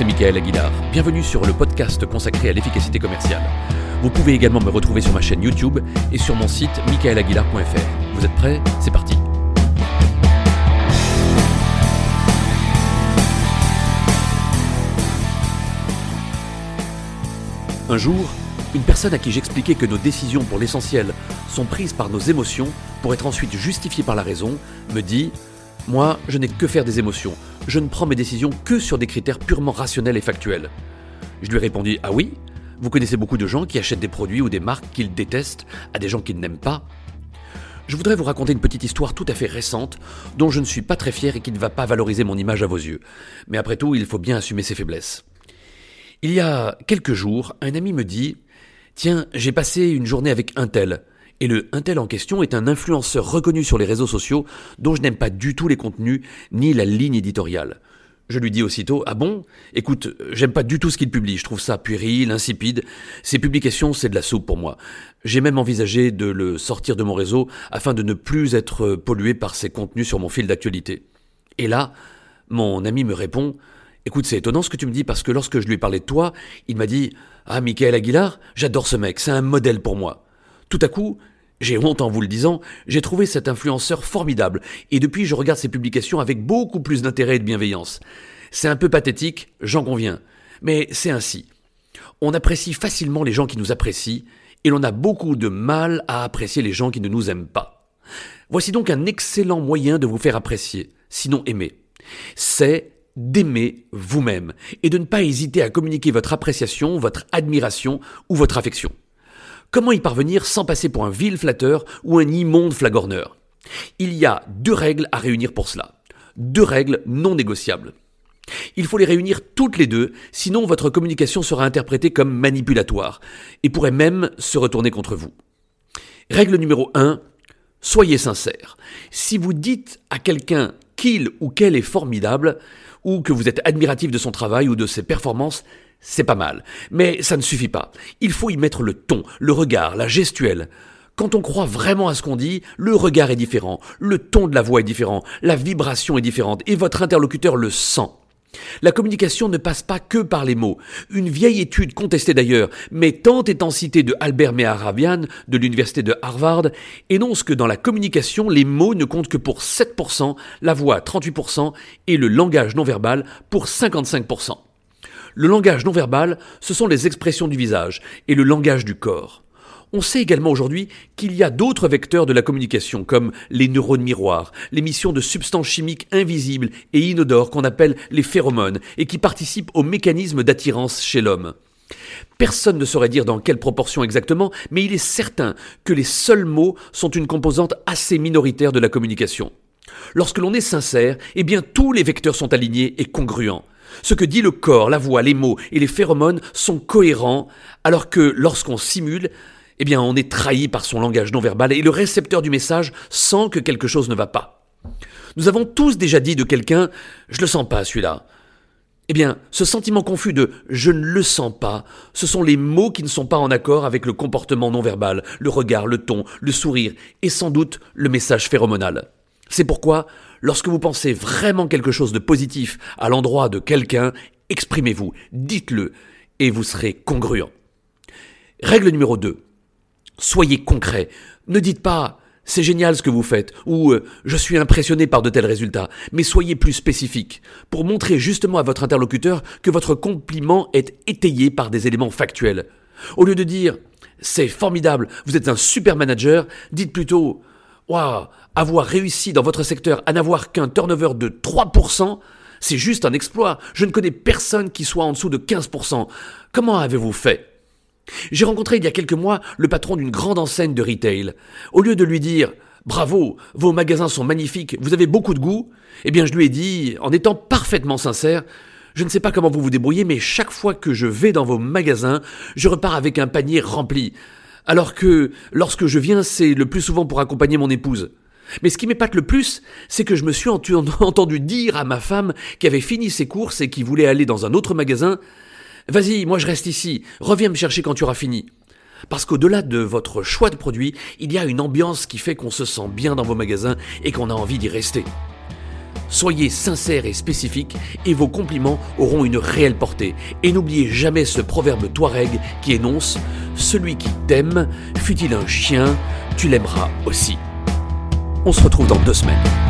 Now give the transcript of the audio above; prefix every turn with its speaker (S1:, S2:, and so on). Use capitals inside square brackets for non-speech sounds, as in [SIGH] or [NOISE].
S1: c'est Michael Aguilar. Bienvenue sur le podcast consacré à l'efficacité commerciale. Vous pouvez également me retrouver sur ma chaîne YouTube et sur mon site michaelaguilar.fr. Vous êtes prêts? C'est parti Un jour, une personne à qui j'expliquais que nos décisions pour l'essentiel sont prises par nos émotions pour être ensuite justifiées par la raison, me dit Moi, je n'ai que faire des émotions je ne prends mes décisions que sur des critères purement rationnels et factuels. Je lui ai répondu Ah oui Vous connaissez beaucoup de gens qui achètent des produits ou des marques qu'ils détestent à des gens qu'ils n'aiment pas Je voudrais vous raconter une petite histoire tout à fait récente dont je ne suis pas très fier et qui ne va pas valoriser mon image à vos yeux. Mais après tout, il faut bien assumer ses faiblesses. Il y a quelques jours, un ami me dit Tiens, j'ai passé une journée avec un tel. Et le Intel en question est un influenceur reconnu sur les réseaux sociaux dont je n'aime pas du tout les contenus ni la ligne éditoriale. Je lui dis aussitôt Ah bon? Écoute, j'aime pas du tout ce qu'il publie, je trouve ça puéril, insipide. Ses publications, c'est de la soupe pour moi. J'ai même envisagé de le sortir de mon réseau afin de ne plus être pollué par ses contenus sur mon fil d'actualité. Et là, mon ami me répond Écoute, c'est étonnant ce que tu me dis parce que lorsque je lui ai parlé de toi, il m'a dit Ah, Michael Aguilar, j'adore ce mec, c'est un modèle pour moi. Tout à coup, j'ai honte en vous le disant, j'ai trouvé cet influenceur formidable, et depuis je regarde ses publications avec beaucoup plus d'intérêt et de bienveillance. C'est un peu pathétique, j'en conviens, mais c'est ainsi. On apprécie facilement les gens qui nous apprécient, et l'on a beaucoup de mal à apprécier les gens qui ne nous aiment pas. Voici donc un excellent moyen de vous faire apprécier, sinon aimer. C'est d'aimer vous-même, et de ne pas hésiter à communiquer votre appréciation, votre admiration ou votre affection. Comment y parvenir sans passer pour un vil flatteur ou un immonde flagorneur? Il y a deux règles à réunir pour cela. Deux règles non négociables. Il faut les réunir toutes les deux, sinon votre communication sera interprétée comme manipulatoire et pourrait même se retourner contre vous. Règle numéro 1, soyez sincère. Si vous dites à quelqu'un qu'il ou qu'elle est formidable, ou que vous êtes admiratif de son travail ou de ses performances, c'est pas mal. Mais ça ne suffit pas. Il faut y mettre le ton, le regard, la gestuelle. Quand on croit vraiment à ce qu'on dit, le regard est différent, le ton de la voix est différent, la vibration est différente, et votre interlocuteur le sent. La communication ne passe pas que par les mots. Une vieille étude contestée d'ailleurs, mais tant étant citée de Albert Mehrabian de l'université de Harvard, énonce que dans la communication, les mots ne comptent que pour 7%, la voix 38% et le langage non verbal pour 55%. Le langage non verbal, ce sont les expressions du visage et le langage du corps. On sait également aujourd'hui qu'il y a d'autres vecteurs de la communication, comme les neurones miroirs, l'émission de substances chimiques invisibles et inodores qu'on appelle les phéromones, et qui participent au mécanisme d'attirance chez l'homme. Personne ne saurait dire dans quelle proportion exactement, mais il est certain que les seuls mots sont une composante assez minoritaire de la communication. Lorsque l'on est sincère, eh bien tous les vecteurs sont alignés et congruents. Ce que dit le corps, la voix, les mots et les phéromones sont cohérents, alors que lorsqu'on simule, eh bien on est trahi par son langage non verbal et le récepteur du message sent que quelque chose ne va pas. Nous avons tous déjà dit de quelqu'un je le sens pas celui-là. Eh bien, ce sentiment confus de je ne le sens pas, ce sont les mots qui ne sont pas en accord avec le comportement non verbal, le regard, le ton, le sourire et sans doute le message phéromonal. C'est pourquoi Lorsque vous pensez vraiment quelque chose de positif à l'endroit de quelqu'un, exprimez-vous, dites-le, et vous serez congruent. Règle numéro 2. Soyez concret. Ne dites pas c'est génial ce que vous faites ou euh, je suis impressionné par de tels résultats, mais soyez plus spécifique pour montrer justement à votre interlocuteur que votre compliment est étayé par des éléments factuels. Au lieu de dire c'est formidable, vous êtes un super manager, dites plutôt Waouh, avoir réussi dans votre secteur à n'avoir qu'un turnover de 3%, c'est juste un exploit. Je ne connais personne qui soit en dessous de 15%. Comment avez-vous fait? J'ai rencontré il y a quelques mois le patron d'une grande enseigne de retail. Au lieu de lui dire Bravo, vos magasins sont magnifiques, vous avez beaucoup de goût, eh bien je lui ai dit, en étant parfaitement sincère, je ne sais pas comment vous vous débrouillez, mais chaque fois que je vais dans vos magasins, je repars avec un panier rempli. Alors que lorsque je viens, c'est le plus souvent pour accompagner mon épouse. Mais ce qui m'épate le plus, c'est que je me suis [LAUGHS] entendu dire à ma femme qui avait fini ses courses et qui voulait aller dans un autre magasin Vas-y, moi je reste ici, reviens me chercher quand tu auras fini. Parce qu'au-delà de votre choix de produit, il y a une ambiance qui fait qu'on se sent bien dans vos magasins et qu'on a envie d'y rester. Soyez sincère et spécifique et vos compliments auront une réelle portée. Et n'oubliez jamais ce proverbe touareg qui énonce Celui qui t'aime, fut-il un chien, tu l'aimeras aussi. On se retrouve dans deux semaines.